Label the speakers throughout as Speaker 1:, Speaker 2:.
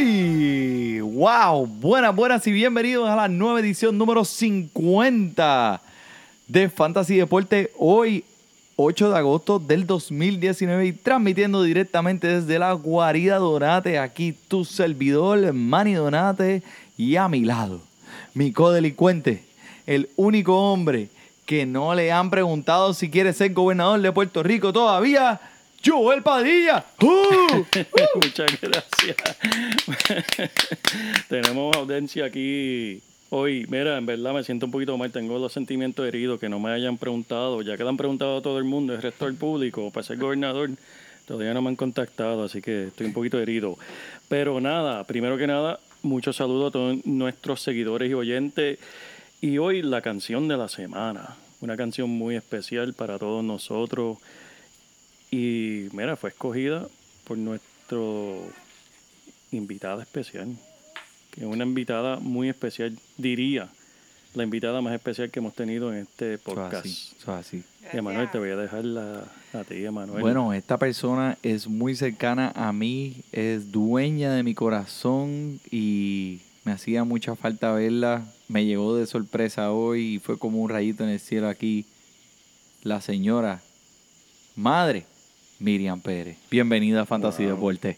Speaker 1: Wow, buenas, buenas y bienvenidos a la nueva edición número 50 de Fantasy Deporte. Hoy, 8 de agosto del 2019 y transmitiendo directamente desde la guarida Donate. Aquí tu servidor, Manny Donate, y a mi lado, mi codelincuente, el único hombre que no le han preguntado si quiere ser gobernador de Puerto Rico todavía. Joel Padilla. ¡Uh!
Speaker 2: Muchas gracias. Tenemos audiencia aquí hoy. Mira, en verdad me siento un poquito mal. Tengo los sentimientos heridos que no me hayan preguntado. Ya que le han preguntado a todo el mundo, el resto del público, para ser gobernador, todavía no me han contactado, así que estoy un poquito herido. Pero nada, primero que nada, muchos saludos a todos nuestros seguidores y oyentes. Y hoy la canción de la semana. Una canción muy especial para todos nosotros. Y mira, fue escogida por nuestro invitada especial, que es una invitada muy especial, diría, la invitada más especial que hemos tenido en este podcast.
Speaker 1: así, eso es así.
Speaker 2: Emanuel, te voy a dejar la, a ti, Emanuel.
Speaker 1: Bueno, esta persona es muy cercana a mí, es dueña de mi corazón y me hacía mucha falta verla. Me llegó de sorpresa hoy y fue como un rayito en el cielo aquí. La señora, madre, Miriam Pérez. Bienvenida a Fantasy
Speaker 2: Wow.
Speaker 1: Deporte.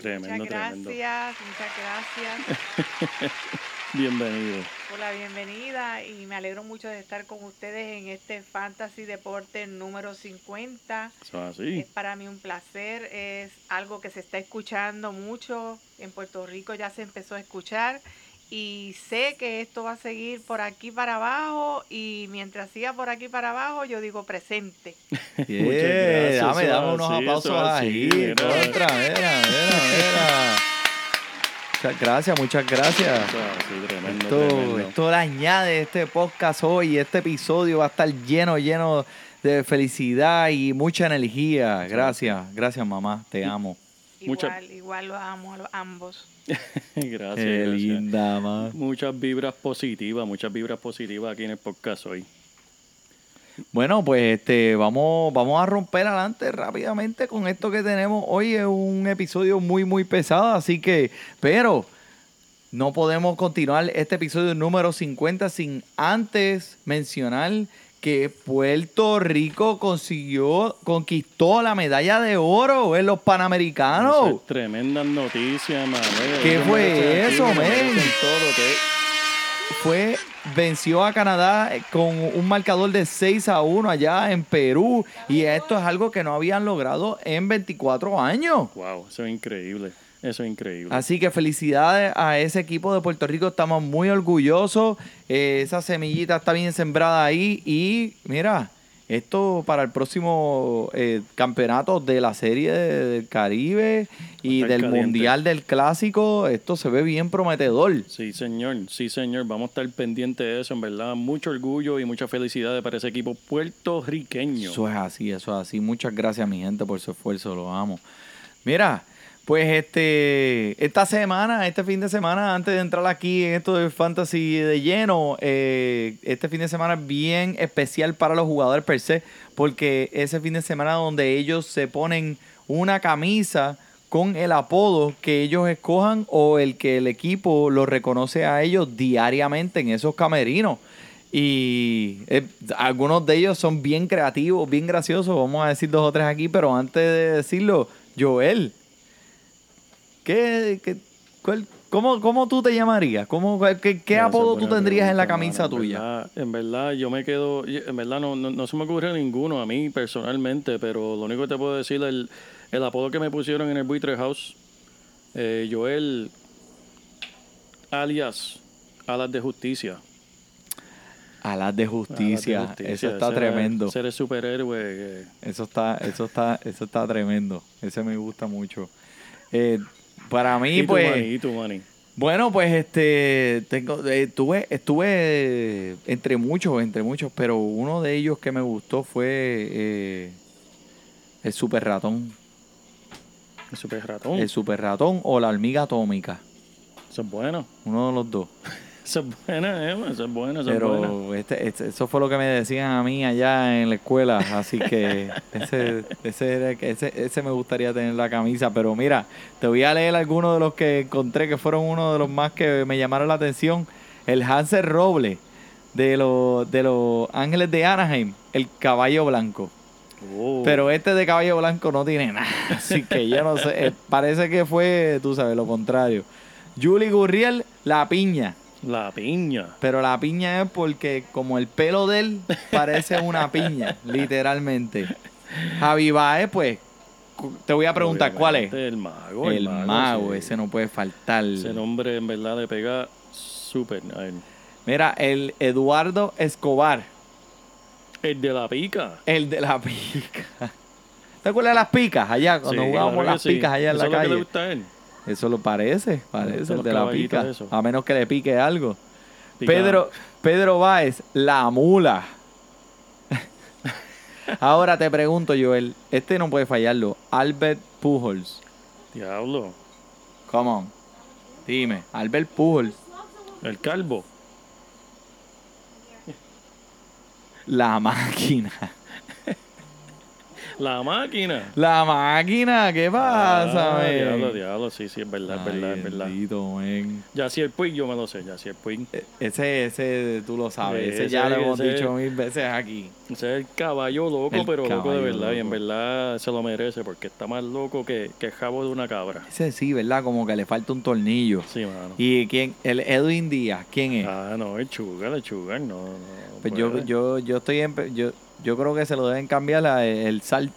Speaker 2: tremendo,
Speaker 3: muchas
Speaker 2: tremendo.
Speaker 3: gracias, muchas gracias
Speaker 2: Bienvenido.
Speaker 3: por la bienvenida y me alegro mucho de estar con ustedes en este Fantasy Deporte número 50.
Speaker 2: Eso es así.
Speaker 3: Es para mí un placer, es algo que se está escuchando mucho, en Puerto Rico ya se empezó a escuchar y sé que esto va a seguir por aquí para abajo y mientras siga por aquí para abajo yo digo presente.
Speaker 1: Yeah,
Speaker 2: gracias,
Speaker 1: dame, dame unos
Speaker 2: así,
Speaker 1: aplausos ahí. Contra, mira, mira, mira. Muchas gracias, muchas gracias.
Speaker 2: Así, tremendo,
Speaker 1: Esto,
Speaker 2: tremendo.
Speaker 1: esto le añade este podcast hoy. Este episodio va a estar lleno, lleno de felicidad y mucha energía. Gracias, gracias mamá, te amo.
Speaker 2: Mucha-
Speaker 3: Igual, igual lo amo a los- ambos.
Speaker 2: gracias,
Speaker 1: Qué
Speaker 2: gracias.
Speaker 1: linda.
Speaker 2: Muchas vibras positivas, muchas vibras positivas aquí en el podcast hoy.
Speaker 1: Bueno, pues este, vamos, vamos a romper adelante rápidamente con esto que tenemos. Hoy es un episodio muy, muy pesado, así que, pero no podemos continuar este episodio número 50 sin antes mencionar que Puerto Rico consiguió, conquistó la medalla de oro en los
Speaker 2: Eso
Speaker 1: Panamericanos.
Speaker 2: es Tremendas noticias, Manuel.
Speaker 1: ¿Qué fue eso,
Speaker 2: ¿qué?
Speaker 1: fue venció a Canadá eh, con un marcador de 6 a 1 allá en Perú y esto es algo que no habían logrado en 24 años.
Speaker 2: Wow, eso es increíble. Eso es increíble.
Speaker 1: Así que felicidades a ese equipo de Puerto Rico, estamos muy orgullosos, Eh, esa semillita está bien sembrada ahí y mira, esto para el próximo eh, campeonato de la Serie del Caribe y del
Speaker 2: caliente.
Speaker 1: Mundial del Clásico, esto se ve bien prometedor.
Speaker 2: Sí, señor, sí, señor. Vamos a estar pendientes de eso, en verdad. Mucho orgullo y mucha felicidad para ese equipo puertorriqueño.
Speaker 1: Eso es así, eso es así. Muchas gracias, mi gente, por su esfuerzo, lo amo. Mira, pues este, esta semana, este fin de semana, antes de entrar aquí en esto de fantasy de lleno, eh, este fin de semana es bien especial para los jugadores per se, porque ese fin de semana donde ellos se ponen una camisa con el apodo que ellos escojan o el que el equipo lo reconoce a ellos diariamente en esos camerinos. Y eh, algunos de ellos son bien creativos, bien graciosos. Vamos a decir dos o tres aquí, pero antes de decirlo, Joel, ¿qué, qué, cuál- cómo, ¿cómo tú te llamarías? ¿Cómo, ¿Qué, qué apodo tú tendrías en la camisa
Speaker 2: mano.
Speaker 1: Tuya?
Speaker 2: verdad- En verdad, yo me quedo. En verdad, no, no, no se me ocurre ninguno a mí personalmente, pero lo único que te puedo decir, el, el apodo que me pusieron en el Buitre House, eh, Joel, alias Alas de Justicia.
Speaker 1: Alas de justicia.
Speaker 2: Alas de
Speaker 1: Eso
Speaker 2: justicia,
Speaker 1: está
Speaker 2: ese-
Speaker 1: tremendo.
Speaker 2: Ser el superhéroe. que-
Speaker 1: Eso está, eso está, eso está tremendo. Ese me gusta mucho. Eh, para mí,
Speaker 2: y tu
Speaker 1: pues.
Speaker 2: mani, y tu mani.
Speaker 1: Bueno, pues este tengo eh, tuve estuve entre muchos, entre muchos, pero uno de ellos que me gustó fue eh, el super ratón,
Speaker 2: El super ratón.
Speaker 1: el super ratón o la hormiga atómica,
Speaker 2: Eso es bueno.
Speaker 1: uno de los dos.
Speaker 2: Eso es buena, Emma. Eso es bueno, eso es buena.
Speaker 1: Pero este, este- eso fue lo que me decían a mí allá en la escuela, así que ese, ese, era- ese, ese me gustaría tener la camisa. Pero mira, te voy a leer algunos de los que encontré que fueron uno de los más que me llamaron la atención. El Hansel Roble de los, de los Ángeles de Anaheim, el caballo blanco.
Speaker 2: Oh.
Speaker 1: Pero este de caballo blanco no tiene nada, así que yo no sé, eh, parece que fue, tú sabes, lo contrario. Julie Gurriel, la piña.
Speaker 2: La piña.
Speaker 1: Pero la piña es porque como el pelo de él parece una piña, literalmente. Javi Baez, pues, te voy a preguntar, ¿cuál es?
Speaker 2: El mago.
Speaker 1: El mago,
Speaker 2: sí.
Speaker 1: ese no puede faltar.
Speaker 2: Ese nombre en verdad le pega súper.
Speaker 1: Mira, el Eduardo Escobar,
Speaker 2: El de la pica.
Speaker 1: el de la pica. ¿Te acuerdas de las picas allá? Cuando
Speaker 2: Sí,
Speaker 1: jugábamos
Speaker 2: claro
Speaker 1: las
Speaker 2: sí.
Speaker 1: picas allá en
Speaker 2: ¿Eso
Speaker 1: la
Speaker 2: es lo que
Speaker 1: calle.
Speaker 2: le gusta a él?
Speaker 1: Eso lo parece, parece, el de la pica. A menos que le pique algo.
Speaker 2: Pica-
Speaker 1: Pedro, Pedro Báez, la mula. Ahora te pregunto, Joel, este no puede fallarlo. Albert Pujols.
Speaker 2: Diablo.
Speaker 1: Come on. Dime, Albert Pujols,
Speaker 2: El calvo.
Speaker 1: la máquina.
Speaker 2: La máquina.
Speaker 1: La máquina, ¿qué pasa,
Speaker 2: Ah,
Speaker 1: men?
Speaker 2: Diablo, diablo. Sí, sí, es verdad, es verdad, es verdad.
Speaker 1: men.
Speaker 2: Ya si el Puig yo me lo sé, ya si el Puig.
Speaker 1: E- Ese, ese, tú lo sabes. Ese,
Speaker 2: Ese,
Speaker 1: ya lo hemos
Speaker 2: ese.
Speaker 1: dicho mil veces aquí.
Speaker 2: Ese es el caballo loco,
Speaker 1: El
Speaker 2: pero loco de verdad. Y en
Speaker 1: loco.
Speaker 2: verdad se lo merece porque está más loco que, que el jabo de una cabra.
Speaker 1: Ese sí, ¿verdad? Como que le falta un tornillo.
Speaker 2: Sí, mano.
Speaker 1: ¿Y quién? El Edwin Díaz, ¿quién es?
Speaker 2: Ah, no, el chugar, el chugar, no. no
Speaker 1: Pues yo,
Speaker 2: puede.
Speaker 1: yo, yo estoy en, yo, yo creo que se lo deben cambiar a el salt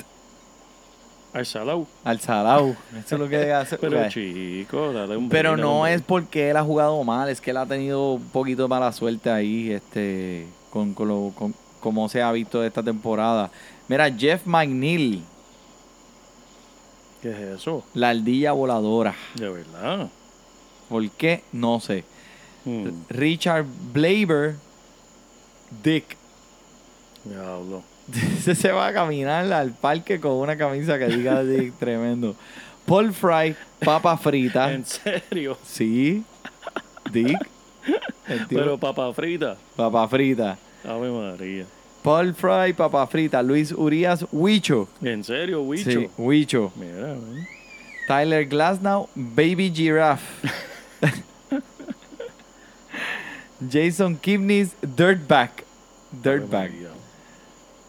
Speaker 2: Al Salau.
Speaker 1: al salao. Eso es lo que debe hacer.
Speaker 2: Pero
Speaker 1: Ok.
Speaker 2: chico, dale un
Speaker 1: Pero no
Speaker 2: un
Speaker 1: es porque él ha jugado mal, es que él ha tenido un poquito de mala suerte ahí, este, con, con lo, con- como se ha visto esta temporada. Mira, Jeff McNeil,
Speaker 2: ¿Qué es eso?
Speaker 1: la ardilla voladora.
Speaker 2: De verdad.
Speaker 1: ¿Por qué? No sé.
Speaker 2: Hmm,
Speaker 1: Richard Blaber, Dick.
Speaker 2: Diablo.
Speaker 1: Ese se va a caminar al parque con una camisa que diga Dick, tremendo. Paul Fry, papa frita.
Speaker 2: ¿En serio?
Speaker 1: Sí, Dick.
Speaker 2: Pero papa frita.
Speaker 1: papa frita.
Speaker 2: Ave María.
Speaker 1: Paul Fry, papa frita. Luis Urias, Huicho.
Speaker 2: ¿En serio, Wicho?
Speaker 1: Sí, Huicho.
Speaker 2: Mira.
Speaker 1: Tyler Glasnow, Baby Giraffe. Jason Kipnis, Dirtbag. Dirtbag.
Speaker 2: María.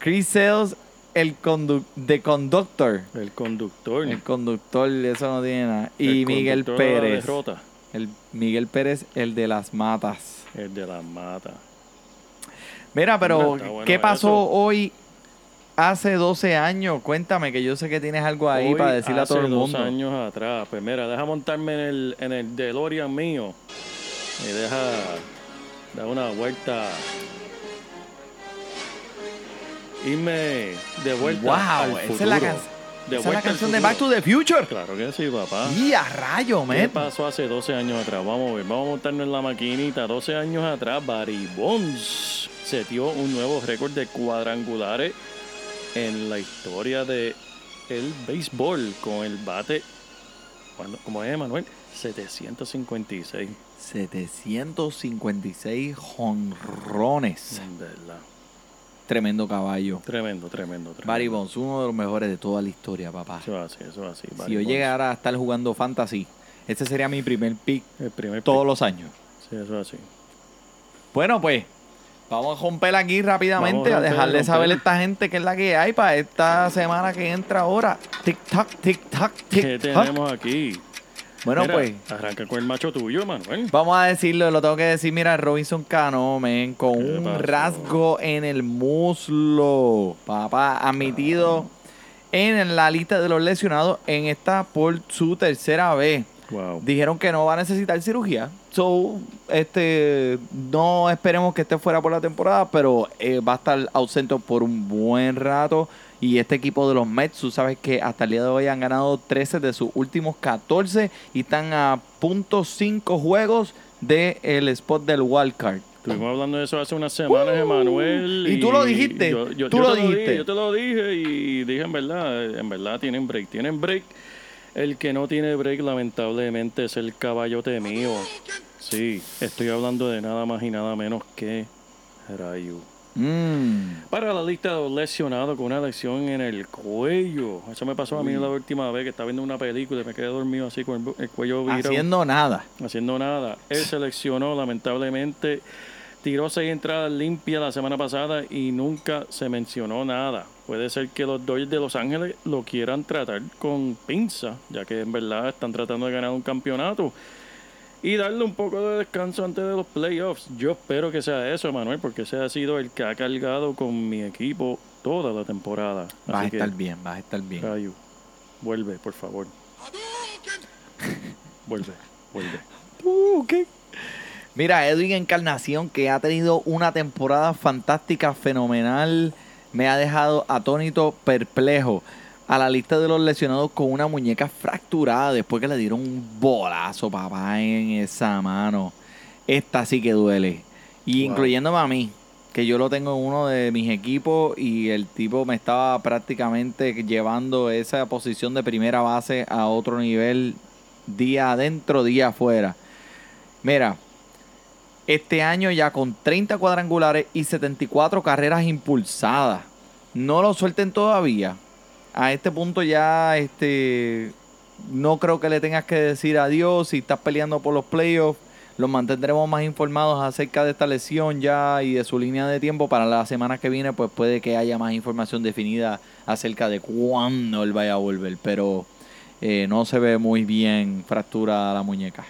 Speaker 1: Chris Sales, el condu The Conductor.
Speaker 2: El conductor.
Speaker 1: El conductor, eso no tiene nada. Y
Speaker 2: El
Speaker 1: Miguel
Speaker 2: de
Speaker 1: Pérez. El Miguel Pérez, el de las matas.
Speaker 2: El de las matas.
Speaker 1: Mira, pero
Speaker 2: bueno
Speaker 1: ¿qué pasó
Speaker 2: eso.
Speaker 1: hoy hace 12 años? Cuéntame, que yo sé que tienes algo ahí
Speaker 2: Hoy,
Speaker 1: para decirle a todo
Speaker 2: hace
Speaker 1: el mundo.
Speaker 2: dos años atrás. Pues mira, deja montarme en el, en el DeLorean mío. Y deja dar una vuelta. Irme de vuelta al
Speaker 1: Wow, esa es la, can-
Speaker 2: De
Speaker 1: esa es la
Speaker 2: vuelta al
Speaker 1: canción de. Back to the Future.
Speaker 2: Claro que sí, papá.
Speaker 1: Y a rayo,
Speaker 2: ¿Qué
Speaker 1: man.
Speaker 2: pasó hace 12 años atrás? Vamos a ver, vamos a montarnos en la maquinita. 12 años atrás, Barry Bonds setió un nuevo récord de cuadrangulares en la historia de el béisbol con el bate, ¿cuándo- ¿cómo es, Manuel? 756.
Speaker 1: 756 jonrones.
Speaker 2: En verdad.
Speaker 1: Tremendo caballo.
Speaker 2: Tremendo, tremendo, tremendo.
Speaker 1: Barry Bonds, uno de los mejores de toda la historia, papá.
Speaker 2: Eso es así, eso es así.
Speaker 1: Si yo
Speaker 2: Bonds.
Speaker 1: llegara a estar jugando fantasy, ese sería mi primer pick
Speaker 2: El primer
Speaker 1: todos
Speaker 2: pick.
Speaker 1: los años.
Speaker 2: Sí, eso es así.
Speaker 1: Bueno, pues, vamos a romper aquí rápidamente,
Speaker 2: a
Speaker 1: a dejarle saber a esta gente que es la que hay para esta semana que entra ahora. Tic tac, tic tac,
Speaker 2: ¿Qué tenemos aquí?
Speaker 1: Bueno,
Speaker 2: Mira,
Speaker 1: pues
Speaker 2: Arranca con el macho tuyo, Manuel.
Speaker 1: vamos a decirlo, lo tengo que decir. Mira, Robinson Cano, men, con
Speaker 2: ¿Qué
Speaker 1: un
Speaker 2: pasó?
Speaker 1: rasgo en el muslo. Papá, admitido en la lista de los lesionados en esta por su tercera vez.
Speaker 2: Wow.
Speaker 1: Dijeron que no va a necesitar cirugía. So, este, no esperemos que esté fuera por la temporada, pero eh, va a estar ausente por un buen rato. Y este equipo de los Mets, tú sabes que hasta el día de hoy han ganado 13 de sus últimos 14 y están a punto .5 juegos del spot del wild card.
Speaker 2: Estuvimos hablando de eso hace unas semanas, Emanuel.
Speaker 1: Uh, ¿Y tú lo dijiste?
Speaker 2: Yo, yo-
Speaker 1: ¿Tú
Speaker 2: yo
Speaker 1: lo
Speaker 2: te
Speaker 1: dijiste?
Speaker 2: dije, yo te lo dije y dije en verdad, en verdad tienen break. Tienen break. El que no tiene break, lamentablemente, es el caballote mío. Sí, estoy hablando de nada más y nada menos que Rayu.
Speaker 1: Mm.
Speaker 2: Para la lista de los lesionados con una lesión en el cuello. Eso me pasó a mí la última vez que estaba viendo una película y me quedé dormido así con el, el cuello virado
Speaker 1: Haciendo nada.
Speaker 2: haciendo nada. Él seleccionó, lamentablemente, tiró seis entradas limpias la semana pasada y nunca se mencionó nada. Puede ser que los Dodgers de Los Ángeles lo quieran tratar con pinza, ya que en verdad están tratando de ganar un campeonato. Y darle un poco de descanso antes de los playoffs. Yo espero que sea eso, Manuel, porque ese ha sido el que ha cargado con mi equipo toda la temporada.
Speaker 1: Vas a
Speaker 2: que,
Speaker 1: estar bien, vas a estar bien.
Speaker 2: Cayu, vuelve, por favor. vuelve, vuelve.
Speaker 1: Uh, ¿qué? Mira, Edwin Encarnación, que ha tenido una temporada fantástica, fenomenal, me ha dejado atónito, perplejo. A la lista de los lesionados con una muñeca fracturada después que le dieron un bolazo, papá, en esa mano. Esta sí que duele. Y
Speaker 2: Wow.
Speaker 1: incluyéndome a mí, que yo lo tengo en uno de mis equipos y el tipo me estaba prácticamente llevando esa posición de primera base a otro nivel día adentro, día afuera. Mira, este año ya con 30 cuadrangulares y 74 carreras impulsadas. No lo suelten todavía. A este punto ya este no creo que le tengas que decir adiós si estás peleando por los playoffs. Los mantendremos más informados acerca de esta lesión ya y de su línea de tiempo para la semana que viene, pues puede que haya más información definida acerca de cuándo él vaya a volver, pero eh, no se ve muy bien fractura la muñeca.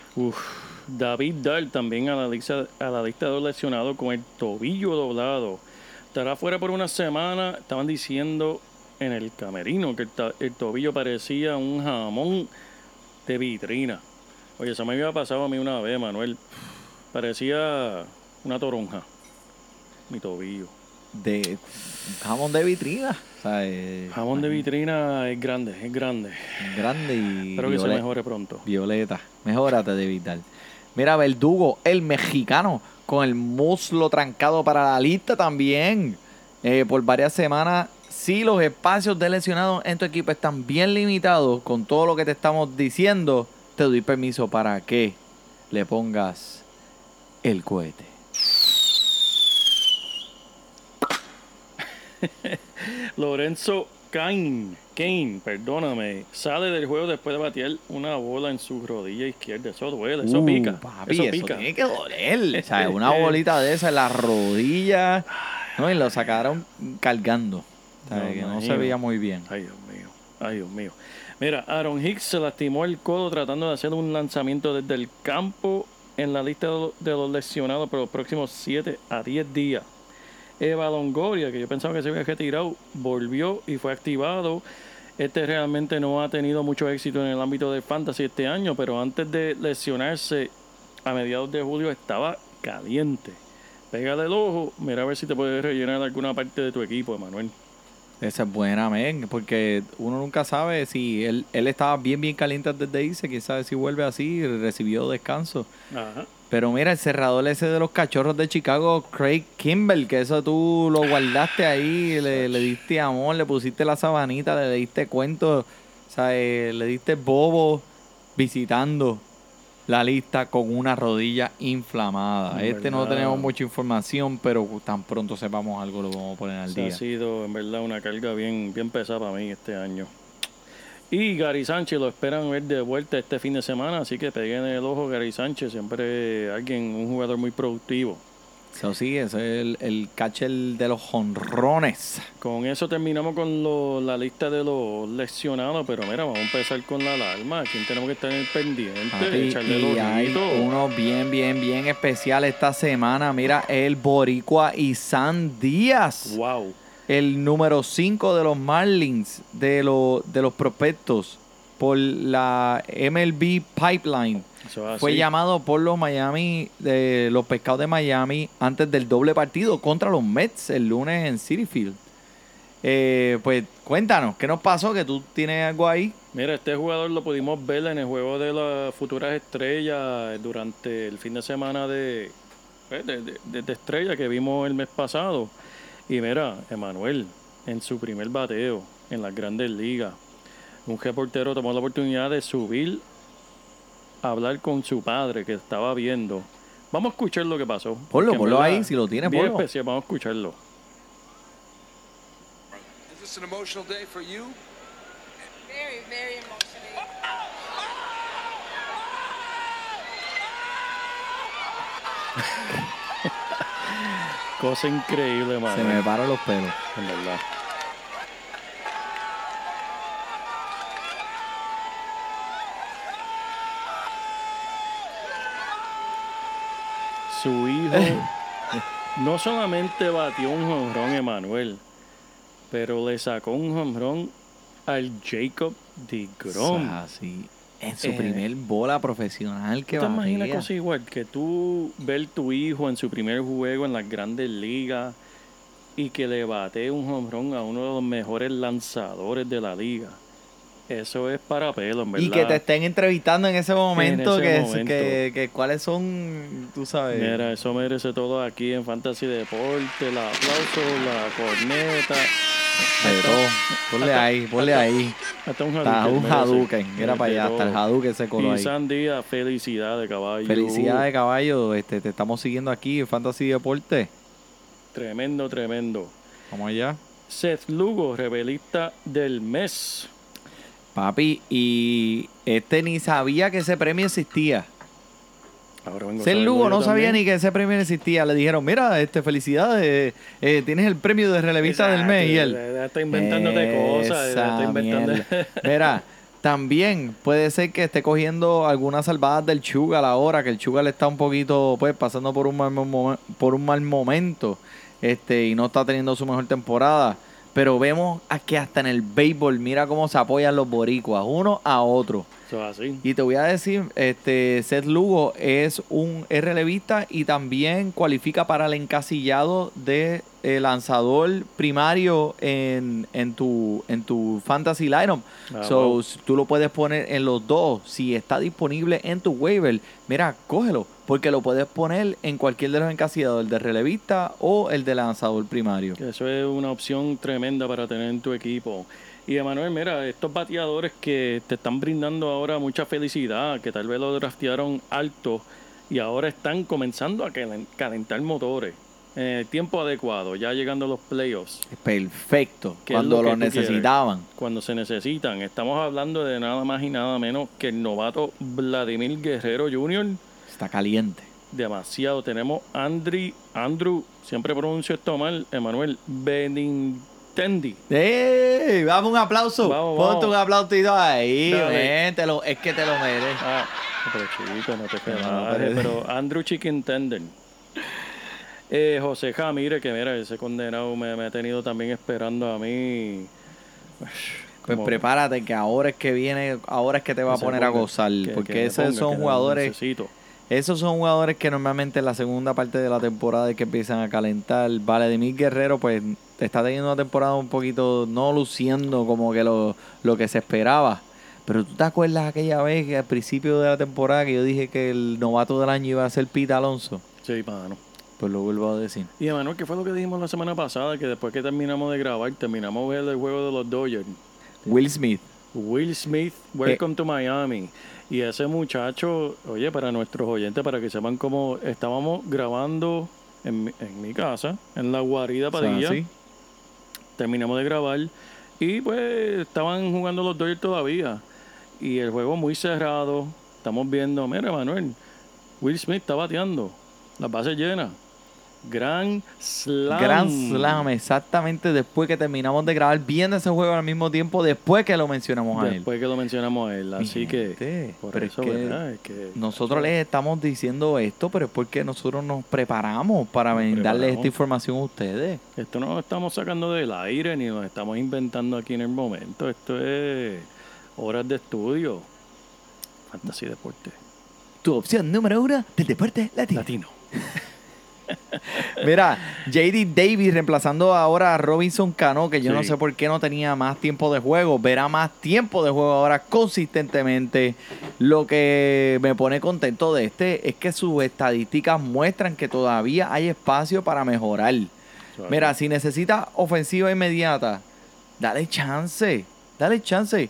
Speaker 2: David Dahl también a la lista, a la lista de los lesionados con el tobillo doblado. Estará fuera por una semana. Estaban diciendo en el camerino que el, tobillo parecía un jamón de vitrina. Oye, eso me había pasado a mí una vez, Manuel. Parecía una toronja. Mi tobillo.
Speaker 1: De jamón de vitrina, o sea, eh,
Speaker 2: Jamón de vitrina es grande, es grande.
Speaker 1: grande y
Speaker 2: Espero que se mejore pronto.
Speaker 1: violeta. Mejórate de vital. Mira, Verdugo, el mexicano, con el muslo trancado para la lista también. Eh, por varias semanas, si los espacios de lesionados en tu equipo están bien limitados con todo lo que te estamos diciendo, te doy permiso para que le pongas el cohete.
Speaker 2: Lorenzo Kane, Kane, perdóname, sale del juego después de batear una bola en su rodilla izquierda. Eso duele, eso
Speaker 1: Uh,
Speaker 2: pica.
Speaker 1: papi,
Speaker 2: eso
Speaker 1: eso,
Speaker 2: pica.
Speaker 1: tiene que doler. O sea, una bolita de esa en la rodilla. No, y lo sacaron cargando.
Speaker 2: No,
Speaker 1: que no se veía muy bien.
Speaker 2: Ay, Dios mío. Ay, Dios mío. Mira, Aaron Hicks se lastimó el codo tratando de hacer un lanzamiento desde el campo en la lista de lo- de los lesionados por los próximos 7 a 10 días. Eva Longoria, que yo pensaba que se había retirado, volvió y fue activado. Este realmente no ha tenido mucho éxito en el ámbito del fantasy este año, pero antes de lesionarse a mediados de julio estaba caliente. Pégale el ojo, mira a ver si te puedes rellenar alguna parte de tu equipo, Emanuel.
Speaker 1: Esa es buena, men, porque uno nunca sabe si él, él estaba bien, bien caliente antes de irse. Quién sabe si vuelve así, recibió descanso.
Speaker 2: Ajá.
Speaker 1: Pero mira, el cerrador ese de los cachorros de Chicago, Craig Kimball, que eso tú lo guardaste ahí, le, le diste amor, le pusiste la sabanita, le diste cuento, o sea, eh, le diste bobo visitando la lista con una rodilla inflamada.
Speaker 2: En
Speaker 1: Este no tenemos mucha información, pero tan pronto sepamos algo lo vamos a poner al
Speaker 2: Esa
Speaker 1: día.
Speaker 2: ha sido en verdad una carga bien, bien pesada para mí este año. Y Gary Sánchez lo esperan ver de vuelta este fin de semana, así que peguen el ojo Gary Sánchez, siempre alguien, un jugador muy productivo.
Speaker 1: Eso sí, eso es el, el catcher de los jonrones.
Speaker 2: Con eso terminamos con lo- la lista de los lesionados, pero mira, vamos a empezar con la alarma. ¿Quién tenemos que estar en el pendiente?
Speaker 1: Papi,
Speaker 2: Echarle
Speaker 1: y
Speaker 2: el
Speaker 1: hay uno bien, bien, bien especial esta semana. Mira, el Boricua Isan Díaz.
Speaker 2: Wow.
Speaker 1: el número 5 de los Marlins de, lo- de los prospectos por la MLB Pipeline.
Speaker 2: Eso es
Speaker 1: Fue
Speaker 2: así.
Speaker 1: llamado por los Miami, de los pescados de Miami, antes del doble partido contra los Mets el lunes en City Field. Eh, pues cuéntanos, ¿qué nos pasó? Que tú tienes algo ahí.
Speaker 2: Mira, este jugador lo pudimos ver en el juego de las futuras estrellas durante el fin de semana de, pues, de, de- de- de estrella que vimos el mes pasado. Y mira, Emanuel, en su primer bateo en las grandes ligas, un reportero tomó la oportunidad de subir a hablar con su padre que estaba viendo. Vamos a escuchar lo que pasó.
Speaker 1: Ponlo, ponlo ahí, si lo tienes, ponlo.
Speaker 2: especial, vamos a escucharlo.
Speaker 4: Is this an emotional day for you?
Speaker 5: Very, very emotional.
Speaker 2: Cosa increíble,
Speaker 1: Se
Speaker 2: Emanuel.
Speaker 1: me paran los pelos.
Speaker 2: En verdad. Su hijo no solamente batió un jonrón, Emanuel, pero le sacó un jonrón al Jacob de Grom.
Speaker 1: Así. En su
Speaker 2: Eh,
Speaker 1: primer bola profesional que
Speaker 2: ¿Tú te imaginas cosa igual? Que tú ver tu hijo en su primer juego en las grandes ligas y que le bate un jonrón a uno de los mejores lanzadores de la liga. Eso es para pelo, en verdad.
Speaker 1: Y que te estén entrevistando en ese momento,
Speaker 2: ese
Speaker 1: que,
Speaker 2: momento.
Speaker 1: que, que cuáles son, tú sabes.
Speaker 2: Mira, eso merece todo aquí en Fantasy Deporte, el aplauso, la corneta.
Speaker 1: todo. Ponle ahí, ponle ahí.
Speaker 2: Hasta un
Speaker 1: Está
Speaker 2: Hadouken
Speaker 1: un
Speaker 2: merece.
Speaker 1: Hadouken. Mira para allá, hasta el. Hadouken se coló
Speaker 2: Y
Speaker 1: ahí.
Speaker 2: Sandía, felicidades, caballo.
Speaker 1: Felicidades, caballo. Este, te estamos siguiendo aquí en Fantasy Deporte.
Speaker 2: Tremendo, tremendo.
Speaker 1: Vamos allá.
Speaker 2: Seth Lugo, rebelista del mes.
Speaker 1: Papi, y este ni sabía que ese premio existía.
Speaker 2: Ahora vengo
Speaker 1: Lugo no sabía
Speaker 2: también.
Speaker 1: ni que ese premio existía. Le dijeron, mira, este, felicidades, eh, tienes el premio de relevista del mes. Y él,
Speaker 2: está inventándote cosas. está inventando.
Speaker 1: Mira, también puede ser que esté cogiendo algunas salvadas del Chugal ahora, que el Chugal está un poquito, pues, pasando por un mal, por un mal momento este y no está teniendo su mejor temporada. Pero vemos que hasta en el béisbol, mira cómo se apoyan los boricuas, uno a otro.
Speaker 2: Eso es así.
Speaker 1: Y te voy a decir, este Seth Lugo es un es relevista y también cualifica para el encasillado de eh, lanzador primario en, en tu en tu fantasy lineup.
Speaker 2: Ah,
Speaker 1: so
Speaker 2: wow.
Speaker 1: tú lo puedes poner en los dos. Si está disponible en tu waiver, mira, cógelo, porque lo puedes poner en cualquier de los encasillados, el de relevista o el de lanzador primario.
Speaker 2: Eso es una opción tremenda para tener en tu equipo. Y Emanuel, mira, estos bateadores que te están brindando ahora mucha felicidad, que tal vez lo draftearon alto y ahora están comenzando a calen- calentar motores en el tiempo adecuado, ya llegando a los playoffs,
Speaker 1: Perfecto,
Speaker 2: ¿Qué es
Speaker 1: cuando
Speaker 2: lo quieres?
Speaker 1: necesitaban.
Speaker 2: cuando se necesitan. Estamos hablando de nada más y nada menos que el novato Vladimir Guerrero Jr.
Speaker 1: Está caliente.
Speaker 2: demasiado. Tenemos Andri, Andrew, siempre pronuncio esto mal, Emanuel Benintendi.
Speaker 1: ¡Ey! Dame un aplauso.
Speaker 2: Vamos,
Speaker 1: Ponte
Speaker 2: vamos.
Speaker 1: un aplausito ahí. Ven, te lo- es que te lo mereces.
Speaker 2: Ah, pero chico, no te
Speaker 1: No,
Speaker 2: relajes,
Speaker 1: pero-
Speaker 2: Andrew Chicken Tender. Eh, José Jamire, que mira, ese condenado me, me ha tenido también esperando a mí.
Speaker 1: Pues
Speaker 2: Como-
Speaker 1: prepárate que ahora es que viene, ahora es que te va a poner a gozar.
Speaker 2: que-
Speaker 1: porque
Speaker 2: que
Speaker 1: esos
Speaker 2: ponga,
Speaker 1: son jugadores,
Speaker 2: necesito.
Speaker 1: esos son jugadores que normalmente en la segunda parte de la temporada es que empiezan a calentar. Vladimir Guerrero, pues, está teniendo una temporada un poquito, no luciendo como que lo, lo que se esperaba. Pero tú te acuerdas aquella vez que al principio de la temporada que yo dije que el novato del año iba a ser Pete Alonso.
Speaker 2: Sí, mano.
Speaker 1: Pues lo vuelvo a decir.
Speaker 2: Y Emanuel, ¿qué fue lo que dijimos la semana pasada? Que después que terminamos de grabar, terminamos de ver el juego de los Dodgers.
Speaker 1: Will Smith.
Speaker 2: Will Smith, welcome to Miami. Y ese muchacho, oye, para nuestros oyentes, para que sepan cómo estábamos grabando en, mi- en mi casa, en la guarida Padilla.
Speaker 1: ¿Sí?
Speaker 2: Terminamos de grabar y pues estaban jugando los Dodgers todavía. Y el juego muy cerrado. Estamos viendo, mira, Manuel, Will Smith está bateando, las bases llenas. Gran Slam.
Speaker 1: Gran Slam, exactamente después que terminamos de grabar, viendo ese juego al mismo tiempo, después que lo mencionamos a él.
Speaker 2: Después que lo mencionamos a él. Así que. Por
Speaker 1: pero
Speaker 2: eso,
Speaker 1: es que
Speaker 2: ¿verdad? Es que-
Speaker 1: Nosotros les estamos diciendo esto, pero es porque nosotros nos preparamos para
Speaker 2: Nos
Speaker 1: darles
Speaker 2: preparamos.
Speaker 1: esta información a ustedes.
Speaker 2: Esto no lo estamos sacando del aire ni lo estamos inventando aquí en el momento. Esto es horas de estudio. Fantasy Deporte.
Speaker 1: Tu opción número uno del deporte latino.
Speaker 2: Latino.
Speaker 1: Mira, JD Davis reemplazando ahora a Robinson Cano, que yo no sé por qué no tenía más tiempo de juego. Verá más tiempo de juego ahora consistentemente. Lo que me pone contento de este es que sus estadísticas muestran que todavía hay espacio para mejorar. Mira, si necesita ofensiva inmediata, dale chance, dale chance.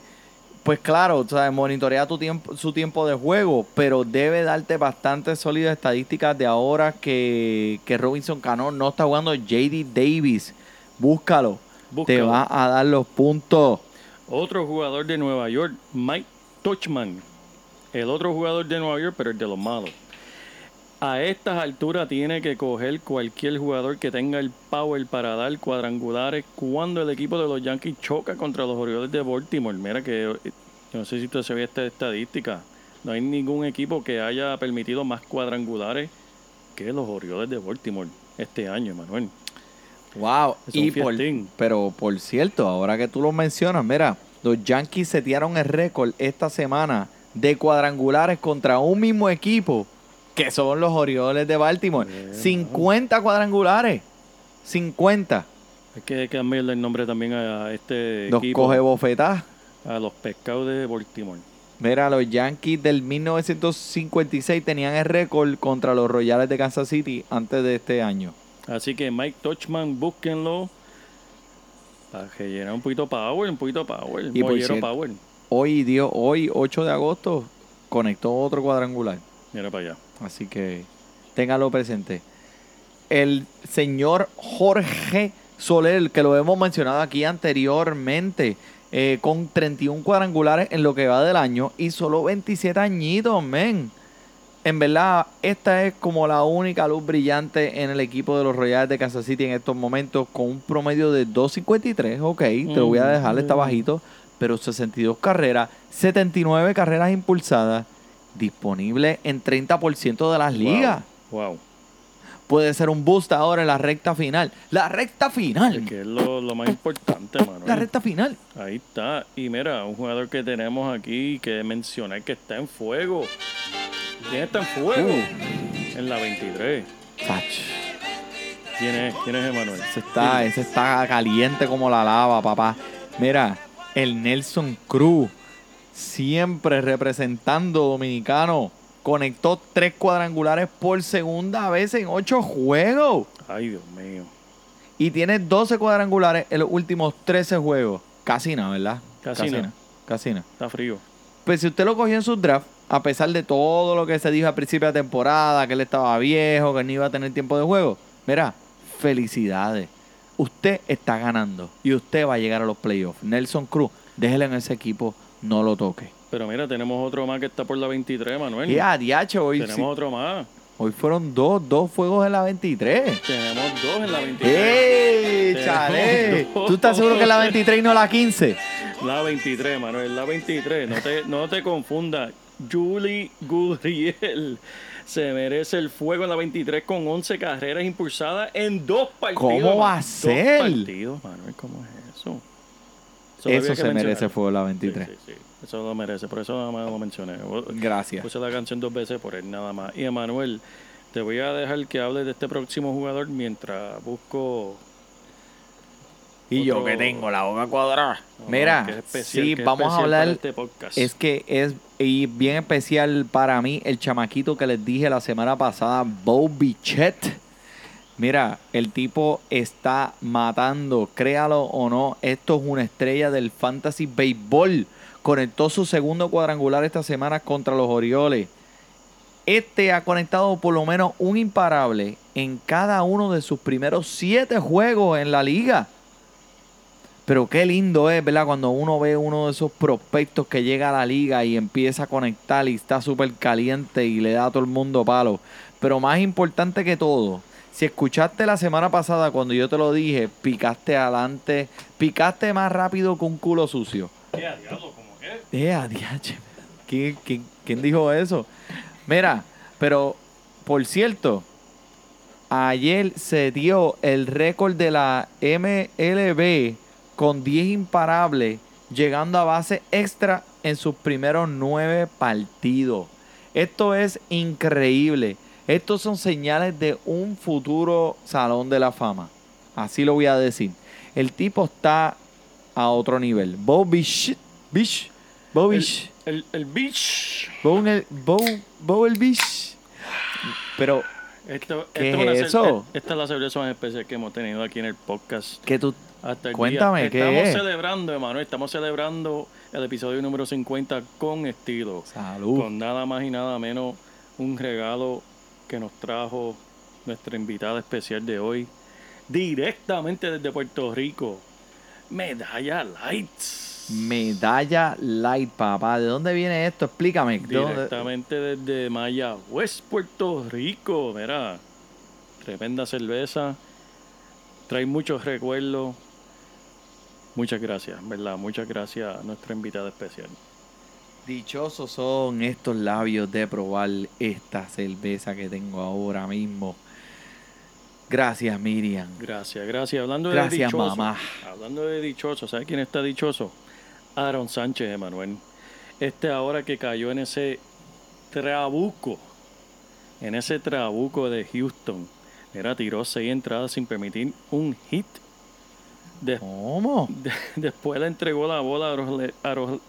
Speaker 1: Pues claro, o sea, monitorea tu tiempo, su tiempo de juego, pero debe darte bastante sólidas estadísticas de ahora que, que Robinson Cano no está jugando JD Davis. Búscalo, te va a dar los puntos.
Speaker 2: Otro jugador de Nueva York, Mike Touchman. El otro jugador de Nueva York, pero el de los malos. A estas alturas tiene que coger cualquier jugador que tenga el power para dar cuadrangulares cuando el equipo de los Yankees choca contra los Orioles de Baltimore. Mira que eh, yo no sé si usted se ve esta estadística. No hay ningún equipo que haya permitido más cuadrangulares que los Orioles de Baltimore este año, Manuel.
Speaker 1: Wow,
Speaker 2: Es
Speaker 1: y por, pero por cierto, ahora que tú lo mencionas, mira, los Yankees setearon el récord esta semana de cuadrangulares contra un mismo equipo, que son los Orioles de Baltimore. 50 cuadrangulares. 50.
Speaker 2: Hay que cambiarle el nombre también a este
Speaker 1: Los
Speaker 2: equipo.
Speaker 1: coge bofetá.
Speaker 2: A los pescados de Baltimore.
Speaker 1: Mira, los Yankees del 1956 tenían el récord contra los Royales de Kansas City antes de este año.
Speaker 2: Así que Mike Touchman, búsquenlo. Para que llene un poquito power, un poquito power.
Speaker 1: Y por cierto-
Speaker 2: power.
Speaker 1: Hoy, dio, hoy 8 de agosto, conectó otro cuadrangular.
Speaker 2: Mira para allá.
Speaker 1: Así que téngalo presente. El señor Jorge Soler, que lo hemos mencionado aquí anteriormente, eh, con 31 cuadrangulares en lo que va del año y solo 27 añitos, men. En verdad, esta es como la única luz brillante en el equipo de los Royals de Kansas City en estos momentos, con un promedio de 2.53. Ok, te lo voy a dejar, está bajito, pero 62 carreras, 79 carreras impulsadas, disponible en 30% de las ligas.
Speaker 2: Wow.
Speaker 1: Puede ser un boost ahora en la recta final. La recta final.
Speaker 2: Es que es lo, lo más importante, Manuel.
Speaker 1: La recta final.
Speaker 2: Ahí está. Y mira, un jugador que tenemos aquí que mencionar que está en fuego. ¿Quién está en fuego?
Speaker 1: Uh.
Speaker 2: En la 23.
Speaker 1: Sach.
Speaker 2: ¿Quién es? ¿Quién es Emanuel?
Speaker 1: Ese está, ese está caliente como la lava, papá. Mira, el Nelson Cruz, siempre representando dominicano, conectó tres cuadrangulares por segunda vez en ocho juegos.
Speaker 2: Ay, Dios mío.
Speaker 1: Y tiene 12 cuadrangulares en los últimos 13 juegos. Casi nada, ¿verdad?
Speaker 2: Casi nada.
Speaker 1: Casi nada.
Speaker 2: Está frío.
Speaker 1: Pues si usted lo cogió en su draft, a pesar de todo lo que se dijo al principio de temporada, que él estaba viejo, que no iba a tener tiempo de juego, mira, felicidades. Usted está ganando y usted va a llegar a los playoffs. Nelson Cruz, déjelo en ese equipo, no lo toque.
Speaker 2: Pero mira, tenemos otro más que está por la 23, Manuel.
Speaker 1: Y a DH hoy,
Speaker 2: tenemos
Speaker 1: sí-
Speaker 2: otro más.
Speaker 1: hoy fueron dos, dos fuegos en la 23.
Speaker 2: Tenemos dos en la 23.
Speaker 1: ¡Ey, chale!
Speaker 2: dos.
Speaker 1: ¿Tú estás seguro que es la 23 y no la 15?
Speaker 2: La 23, Manuel, la 23. No te, no te confundas. Julie Gurriel se merece el fuego en la 23 con 11 carreras impulsadas en dos partidos.
Speaker 1: ¿Cómo va a
Speaker 2: Dos
Speaker 1: ser?
Speaker 2: partidos, Manuel, ¿cómo es eso?
Speaker 1: se merece fuego la
Speaker 2: Sí,
Speaker 1: 23.
Speaker 2: sí, sí. Eso lo merece, por eso nada más lo mencioné.
Speaker 1: Gracias.
Speaker 2: Puse la canción dos veces por él, nada más. Y Emanuel, te voy a dejar que hable de este próximo jugador mientras busco.
Speaker 1: Y yo que tengo la boca cuadrada.
Speaker 2: No,
Speaker 1: Mira,
Speaker 2: especial,
Speaker 1: sí, vamos a hablar.
Speaker 2: este podcast.
Speaker 1: Es que es y bien especial para mí el chamaquito que les dije la semana pasada, Bo Bichette. Mira, el tipo está matando, créalo o no, esto es una estrella del fantasy baseball. Conectó su segundo cuadrangular esta semana contra los Orioles. Este ha conectado por lo menos un imparable en cada uno de sus primeros siete juegos en la liga. Pero qué lindo es, ¿verdad? Cuando uno ve uno de esos prospectos que llega a la liga y empieza a conectar y está súper caliente y le da a todo el mundo palo. Pero más importante que todo, Si escuchaste la semana pasada cuando yo te lo dije, picaste adelante, picaste más rápido que un culo sucio.
Speaker 2: ¿Qué a diablo? ¿Cómo qué?
Speaker 1: Eh, adiache. ¿Quién, quién, quién dijo eso? Mira, pero por cierto, ayer se dio el récord de la MLB con 10 imparables, llegando a base extra en sus primeros nueve partidos. Esto es increíble. Estos son señales de un futuro salón de la fama. Así lo voy a decir. El tipo está a otro nivel. Bobby Bish, Bish, Bobby
Speaker 2: El, el beach.
Speaker 1: Bow el, Bow el Bish. Pero
Speaker 2: Esto,
Speaker 1: ¿Qué
Speaker 2: esto
Speaker 1: es eso?
Speaker 2: Esta es la cerveza más especial que hemos tenido aquí en el podcast.
Speaker 1: que tú
Speaker 2: Hasta el
Speaker 1: Cuéntame,
Speaker 2: día.
Speaker 1: ¿qué
Speaker 2: Estamos
Speaker 1: es?
Speaker 2: celebrando, Emanuel, estamos celebrando el episodio número 50 con estilo.
Speaker 1: Salud.
Speaker 2: Con nada más y nada menos un regalo que nos trajo nuestra invitada especial de hoy, directamente desde Puerto Rico. Medalla Lights.
Speaker 1: Medalla Light, papá. ¿De dónde viene esto? Explícame. ¿De dónde-
Speaker 2: Directamente desde Mayagüez, Puerto Rico. Mira, tremenda cerveza. Trae muchos recuerdos. Muchas gracias, ¿verdad? Muchas gracias a nuestra invitada especial.
Speaker 1: Dichosos son estos labios de probar esta cerveza que tengo ahora mismo. Gracias, Miriam.
Speaker 2: Gracias, gracias. Hablando de
Speaker 1: Gracias,
Speaker 2: dichoso.
Speaker 1: mamá.
Speaker 2: Hablando de dichoso, ¿sabes quién está dichoso? Aaron Sánchez, Emanuel. Este ahora que cayó en ese trabuco, en ese trabuco de Houston. Era tiró seis entradas sin permitir un hit. De-
Speaker 1: ¿Cómo?
Speaker 2: de- después le entregó la bola a Ros-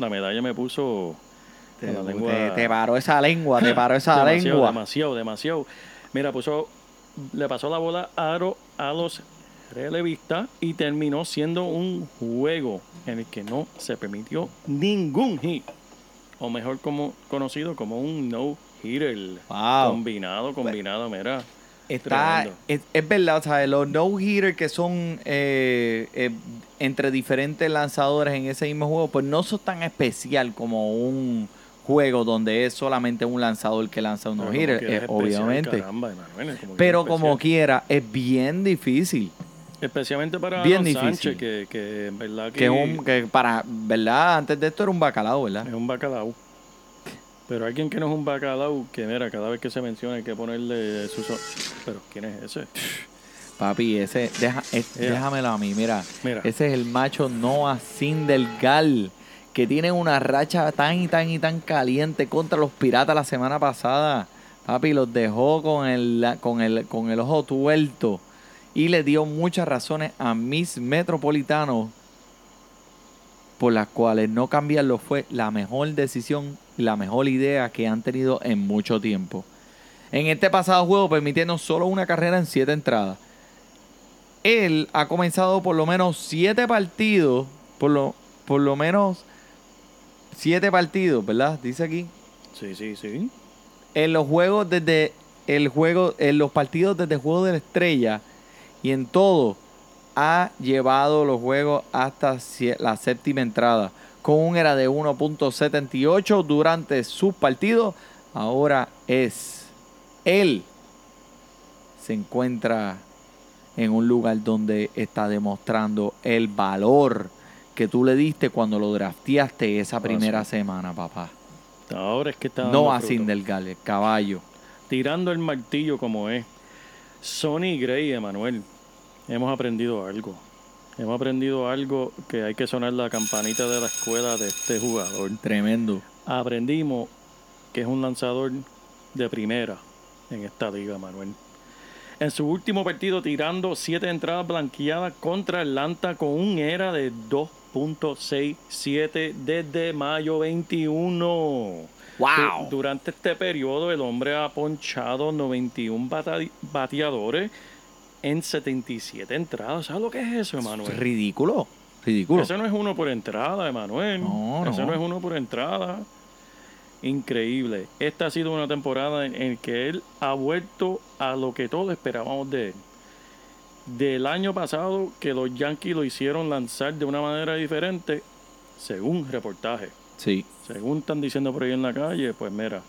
Speaker 2: La medalla me puso
Speaker 1: Te,
Speaker 2: lengua-
Speaker 1: te- te paró esa lengua, te paró esa
Speaker 2: demasiado,
Speaker 1: lengua.
Speaker 2: Demasiado, demasiado. Mira, puso, le pasó la bola a, Aro- a los relevistas y terminó siendo un juego en el que no se permitió ningún hit. O mejor como conocido como un no-hitter.
Speaker 1: Wow.
Speaker 2: Combinado, combinado, mira.
Speaker 1: Está, es, es verdad, ¿sabes? Los no-hitters que son eh, eh, entre diferentes lanzadores en ese mismo juego, pues no son tan especial como un juego donde es solamente un lanzador que lanza un no-hitter, eh, obviamente.
Speaker 2: caramba, como
Speaker 1: Pero como quiera, es bien difícil.
Speaker 2: Especialmente para
Speaker 1: bien
Speaker 2: Aaron. Sánchez, que, que en verdad que,
Speaker 1: Que, un, que para, ¿verdad? Antes de esto era un bacalao, ¿verdad?
Speaker 2: es un bacalao. Pero alguien que no es un bacalao, que mira, cada vez que se menciona hay que ponerle su... so- Pero ¿quién es ese?
Speaker 1: Papi, ese, deja, déjamelo a mí, mira.
Speaker 2: Mira.
Speaker 1: Ese es el macho Noah Sindelgal, que tiene una racha tan y tan y tan caliente contra los piratas la semana pasada. Papi, los dejó con el, con el, con el ojo tuerto y le dio muchas razones a mis metropolitanos por las cuales no cambiarlo fue la mejor decisión y la mejor idea que han tenido en mucho tiempo. En este pasado juego permitiendo solo una carrera en siete entradas. Él ha comenzado por lo menos siete partidos, por lo, por lo menos siete partidos, ¿verdad? Dice aquí.
Speaker 2: Sí, sí, sí.
Speaker 1: En los juegos desde el juego, en los partidos desde el juego de la estrella y en todo ha llevado los juegos hasta la séptima entrada con un era de 1.78 durante sus partidos. Ahora es él se encuentra en un lugar donde está demostrando el valor que tú le diste cuando lo drafteaste esa primera semana, papá.
Speaker 2: Ahora es que está
Speaker 1: No a. Sindelgal, el caballo.
Speaker 2: Tirando el martillo como es. Sonny Gray, Emanuel. Hemos aprendido algo. Hemos aprendido algo que hay que sonar la campanita de la escuela de este jugador.
Speaker 1: Tremendo.
Speaker 2: Aprendimos que es un lanzador de primera en esta liga, Manuel. En su último partido tirando siete entradas blanqueadas contra Atlanta con un era de 2.67 desde mayo 21.
Speaker 1: ¡Wow!
Speaker 2: Du- Durante este periodo el hombre ha ponchado 91 bata- bateadores en 77 entradas. ¿Sabes lo que es eso, Emanuel?
Speaker 1: Ridículo. Ridículo.
Speaker 2: Eso no es uno por entrada, Emanuel.
Speaker 1: No,
Speaker 2: Eso
Speaker 1: no.
Speaker 2: no es uno por entrada. Increíble. Esta ha sido una temporada en, en que él ha vuelto a lo que todos esperábamos de él. Del año pasado que los Yankees lo hicieron lanzar de una manera diferente, según reportaje.
Speaker 1: Sí.
Speaker 2: Según están diciendo por ahí en la calle, pues mira,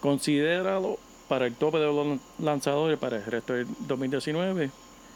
Speaker 2: considéralo para el tope de los lanzadores para el resto del 2019.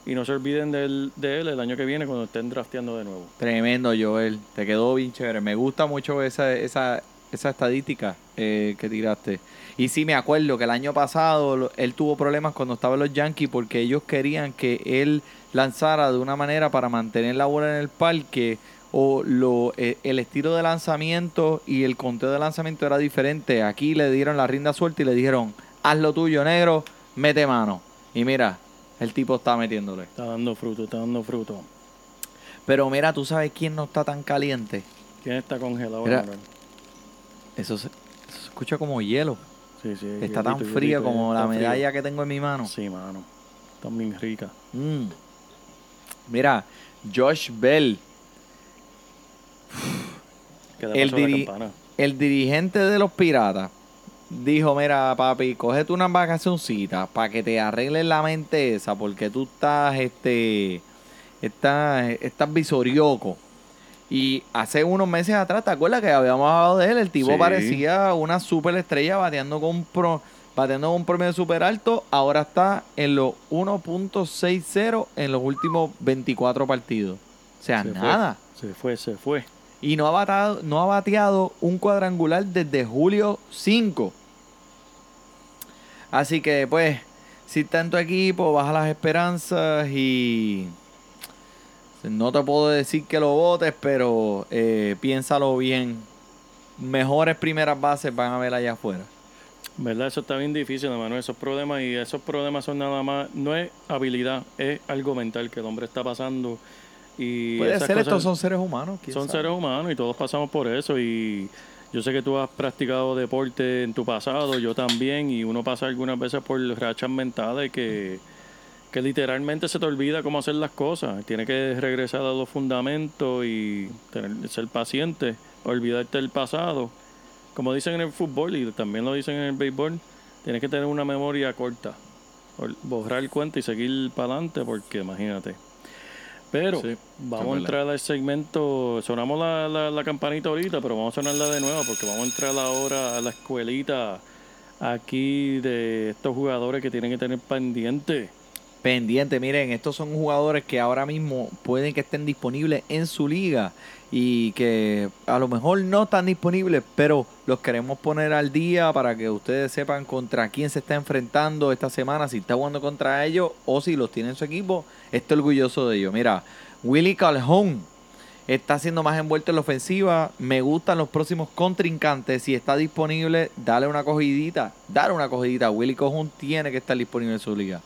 Speaker 2: Y no se olviden del- de él el año que viene cuando estén drafteando de nuevo.
Speaker 1: Tremendo, Joel. Te quedó bien chévere. Me gusta mucho esa, esa, esa estadística eh, que tiraste. Y sí, me acuerdo que el año pasado él tuvo problemas cuando estaba en los Yankees porque ellos querían que él lanzara de una manera para mantener la bola en el parque o lo, eh, el estilo de lanzamiento y el conteo de lanzamiento era diferente. Aquí le dieron la rienda suelta y le dijeron, haz lo tuyo, negro, mete mano. Y mira, el tipo está metiéndole.
Speaker 2: Está dando fruto, está dando fruto.
Speaker 1: Pero mira, tú sabes quién no está tan caliente.
Speaker 2: ¿Quién está congelado?
Speaker 1: Mira. Eso se, eso se escucha como hielo.
Speaker 2: Sí, sí.
Speaker 1: Está tan
Speaker 2: hielito,
Speaker 1: fría
Speaker 2: hielito,
Speaker 1: como la
Speaker 2: frío.
Speaker 1: medalla que tengo en mi mano.
Speaker 2: Sí, mano. Está bien rica.
Speaker 1: Mm. Mira, Josh Bell,
Speaker 2: ¿Qué la
Speaker 1: el dirigente de los piratas, dijo, mira papi, cógete unas vacacioncitas para que te arregles la mente esa, porque tú estás, este, estás, estás visorioco. Y hace unos meses atrás, ¿te acuerdas que habíamos hablado de él? El tipo
Speaker 2: Sí.
Speaker 1: parecía una superestrella bateando con un pro, bateando con un promedio super alto. Ahora está en los 1.60 en los últimos 24 partidos. O sea,
Speaker 2: Se fue,
Speaker 1: nada.
Speaker 2: Se fue, se fue.
Speaker 1: Y no ha, bateado, no ha bateado un cuadrangular desde julio 5. Así que, pues, si está en tu equipo, baja las esperanzas y. No te puedo decir que lo votes, pero eh, piénsalo bien. Mejores primeras bases van a ver allá afuera.
Speaker 2: ¿Verdad? Eso está bien difícil, hermano. Esos problemas y esos problemas son nada más, no es habilidad, es algo mental que el hombre está pasando. Y
Speaker 1: Puede ser, estos son seres humanos.
Speaker 2: son
Speaker 1: sabe.
Speaker 2: seres humanos y todos pasamos por eso. Y yo sé que tú has practicado deporte en tu pasado, yo también, y uno pasa algunas veces por rachas mentales que, que literalmente se te olvida cómo hacer las cosas. Tienes que regresar a los fundamentos y tener, ser paciente, olvidarte del pasado. Como dicen en el fútbol y también lo dicen en el béisbol, tienes que tener una memoria corta. Borrar el cuento y seguir para adelante porque imagínate. Pero
Speaker 1: Sí,
Speaker 2: vamos a entrar al segmento, sonamos la, la, la campanita ahorita, pero vamos a sonarla de nuevo porque vamos a entrar ahora a la escuelita aquí de estos jugadores que tienen que tener pendiente.
Speaker 1: Pendiente. Miren, estos son jugadores que ahora mismo pueden que estén disponibles en su liga y que a lo mejor no están disponibles, pero los queremos poner al día para que ustedes sepan contra quién se está enfrentando esta semana, si está jugando contra ellos o si los tiene en su equipo, está orgulloso de ellos. Mira, Willy Calhoun está siendo más envuelto en la ofensiva. Me gustan los próximos contrincantes. Si está disponible, dale una cogidita. Dale una cogidita. Willy Calhoun tiene que estar disponible en su liga.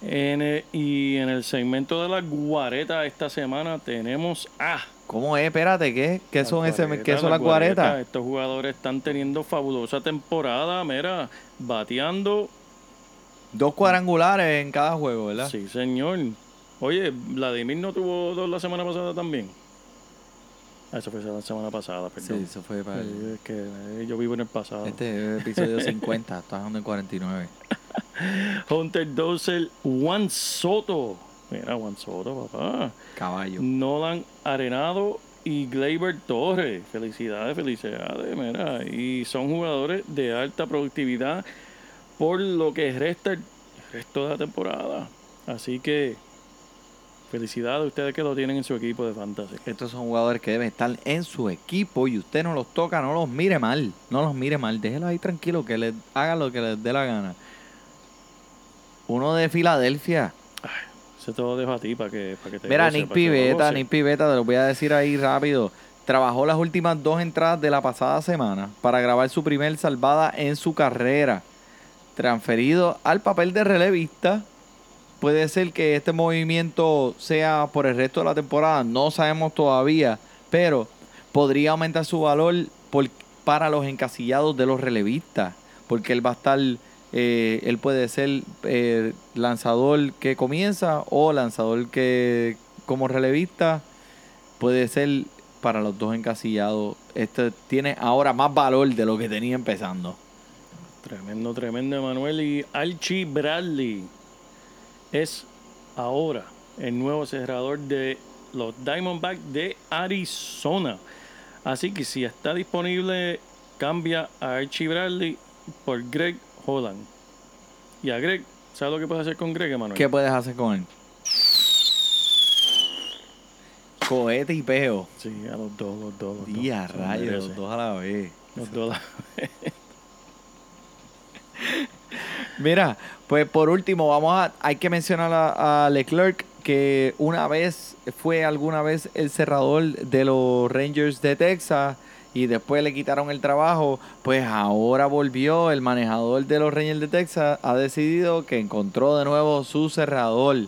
Speaker 2: En el- y en el segmento de la guareta esta semana tenemos a...
Speaker 1: ¿Cómo es? Espérate, ¿qué? ¿Qué
Speaker 2: Las
Speaker 1: son, ese,
Speaker 2: guaretas,
Speaker 1: ¿qué son las
Speaker 2: guaretas.
Speaker 1: guaretas?
Speaker 2: Estos jugadores están teniendo fabulosa temporada, mira, bateando.
Speaker 1: Dos cuadrangulares en cada juego, ¿verdad?
Speaker 2: Sí, señor. Oye, Vladimir no tuvo dos la semana pasada también. Ah, eso fue la semana pasada,
Speaker 1: Sí,
Speaker 2: perdón.
Speaker 1: eso fue para...
Speaker 2: Eh, es que eh, yo vivo en el pasado.
Speaker 1: Este es episodio 50, estás dando en 49.
Speaker 2: Hunter Dozel, Juan Soto. Mira, Juan Soto, papá.
Speaker 1: Caballo.
Speaker 2: Nolan Arenado y Gleyber Torres. Felicidades, felicidades, mira. Y son jugadores de alta productividad por lo que resta el resto de la temporada. Así que felicidades a ustedes que lo tienen en su equipo de fantasy.
Speaker 1: Estos son jugadores que deben estar en su equipo y usted no los toca, no los mire mal. No los mire mal. Déjenlos ahí tranquilos, que les hagan lo que les dé la gana. Uno de Filadelfia.
Speaker 2: Se te lo dejo a ti para que, para que te
Speaker 1: Mira,
Speaker 2: goce,
Speaker 1: Nick
Speaker 2: goce.
Speaker 1: Nick Piveta, te lo voy a decir ahí rápido. Trabajó las últimas dos entradas de la pasada semana para grabar su primer salvada en su carrera. Transferido al papel de relevista. Puede ser que este movimiento sea por el resto de la temporada, no sabemos todavía, pero podría aumentar su valor para los encasillados de los relevistas, porque él va a estar, eh, él puede ser eh, lanzador que comienza o lanzador que como relevista puede ser para los dos encasillados. Este tiene ahora más valor de lo que tenía empezando.
Speaker 2: Tremendo, tremendo, Emanuel. Y Archie Bradley es ahora el nuevo cerrador de los Diamondbacks de Arizona. Así que si está disponible, cambia a Archie Bradley por Greg Holland. Y a Greg, ¿sabes lo que puedes hacer con Greg, Emanuel?
Speaker 1: ¿Qué puedes hacer con él? Cohete y peo.
Speaker 2: Sí, a los dos, los dos. Los dos.
Speaker 1: Día,
Speaker 2: lo
Speaker 1: rayos, los dos a la vez.
Speaker 2: Los dos.
Speaker 1: Mira, pues por último, vamos a, hay que mencionar a, Leclerc que una vez fue alguna vez el cerrador de los Rangers de Texas y después le quitaron el trabajo, pues ahora volvió el manejador de los Rangers de Texas, ha decidido que encontró de nuevo su cerrador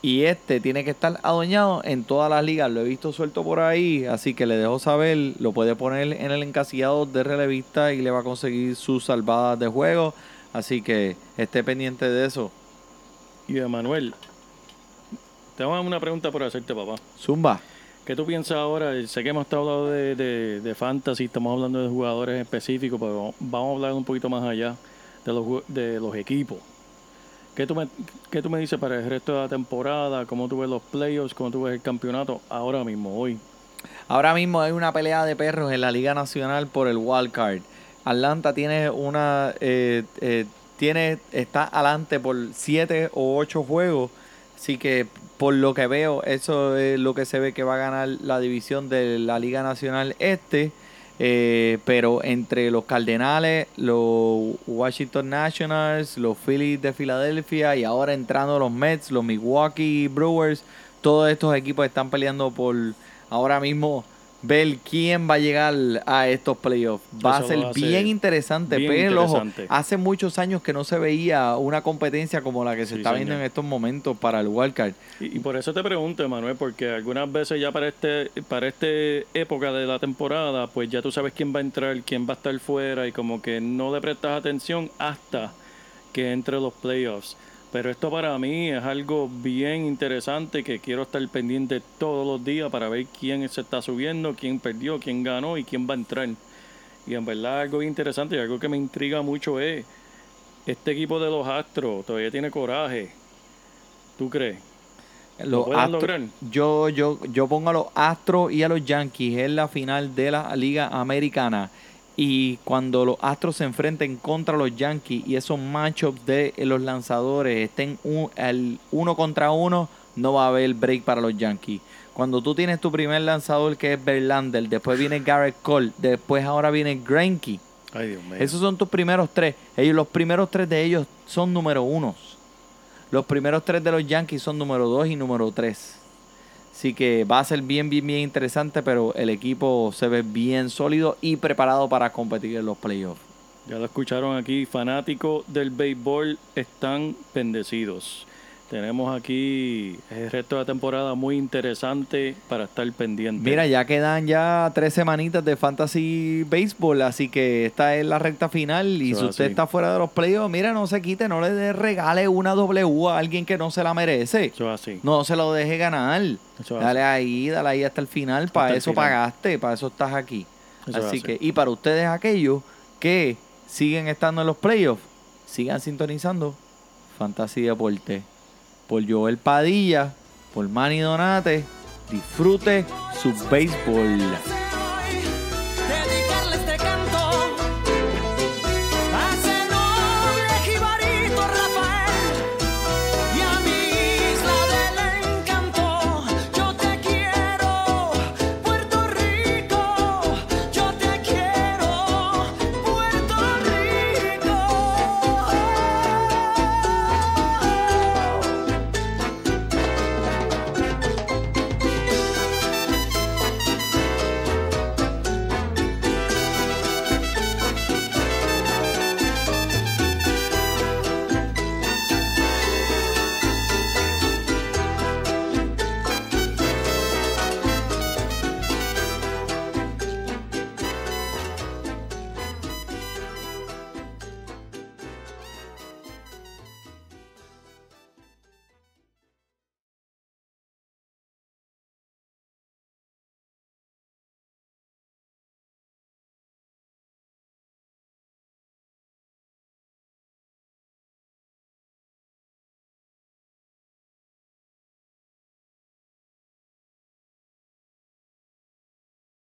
Speaker 1: y este tiene que estar adueñado en todas las ligas, lo he visto suelto por ahí, así que le dejo saber, lo puede poner en el encasillado de relevista y le va a conseguir sus salvadas de juego. Así que esté pendiente de eso.
Speaker 2: Y Emanuel, tengo una pregunta por hacerte, papá.
Speaker 1: Zumba.
Speaker 2: ¿Qué tú piensas ahora? Sé que hemos estado hablando de, de, de fantasy, estamos hablando de jugadores específicos, pero vamos a hablar un poquito más allá de los, de los equipos. ¿Qué tú, me, ¿Qué tú me dices para el resto de la temporada? ¿Cómo tú ves los playoffs? ¿Cómo tú ves el campeonato ahora mismo, hoy?
Speaker 1: Ahora mismo hay una pelea de perros en la Liga Nacional por el wild card. Atlanta tiene una eh, eh, tiene está adelante por siete o ocho juegos, así que por lo que veo eso es lo que se ve que va a ganar la división de la Liga Nacional Este. Eh, pero entre los Cardenales, los Washington Nationals, los Phillies de Filadelfia y ahora entrando los Mets, los Milwaukee Brewers, todos estos equipos están peleando por ahora mismo ver quién va a llegar a estos playoffs. Va a ser bien interesante,
Speaker 2: bien
Speaker 1: pero ojo, hace muchos años que no se veía una competencia como la que se
Speaker 2: Sí,
Speaker 1: está viendo en estos momentos para el wildcard.
Speaker 2: Y, y por eso te pregunto, Emanuel, porque algunas veces ya para este para este época de la temporada, pues ya tú sabes quién va a entrar, quién va a estar fuera y como que no le prestas atención hasta que entre los playoffs. Pero esto para mí es algo bien interesante que quiero estar pendiente todos los días para ver quién se está subiendo, quién perdió, quién ganó y quién va a entrar. Y en verdad algo interesante y algo que me intriga mucho es este equipo de los Astros todavía tiene coraje. ¿Tú crees?
Speaker 1: Los Astros-
Speaker 2: lograr?
Speaker 1: yo, yo, yo pongo a los Astros y a los Yankees en la final de la Liga Americana. Y cuando los Astros se enfrenten contra los Yankees y esos matchups de los lanzadores estén un- el uno contra uno, no va a haber break para los Yankees. Cuando tú tienes tu primer lanzador que es Verlander, después viene Garrett Cole, después ahora viene Greinke.
Speaker 2: Ay, Dios mío.
Speaker 1: Esos son tus primeros tres. Ellos, los primeros tres de ellos son número unos. Los primeros tres de los Yankees son número dos y número tres. Así que va a ser bien, bien, bien interesante, pero el equipo se ve bien sólido y preparado para competir en los playoffs.
Speaker 2: Ya lo escucharon aquí, fanáticos del béisbol están bendecidos. Tenemos aquí el resto de la temporada muy interesante para estar pendiente.
Speaker 1: Mira, ya quedan ya tres semanitas de Fantasy Baseball, así que esta es la recta final. Y
Speaker 2: Eso
Speaker 1: si usted
Speaker 2: así.
Speaker 1: está fuera de los playoffs, mira, no se quite, no le dé- regale una W a alguien que no se la merece.
Speaker 2: Eso es así.
Speaker 1: No se lo deje ganar.
Speaker 2: Eso
Speaker 1: Dale ahí, dale ahí hasta el final. Para
Speaker 2: el
Speaker 1: eso
Speaker 2: final.
Speaker 1: pagaste, para eso estás aquí.
Speaker 2: Eso es
Speaker 1: Así
Speaker 2: así.
Speaker 1: que, y para ustedes aquellos que siguen estando en los playoffs, sigan sintonizando Fantasy Deporte. Por Joel Padilla, por Manny Donate, disfrute su béisbol.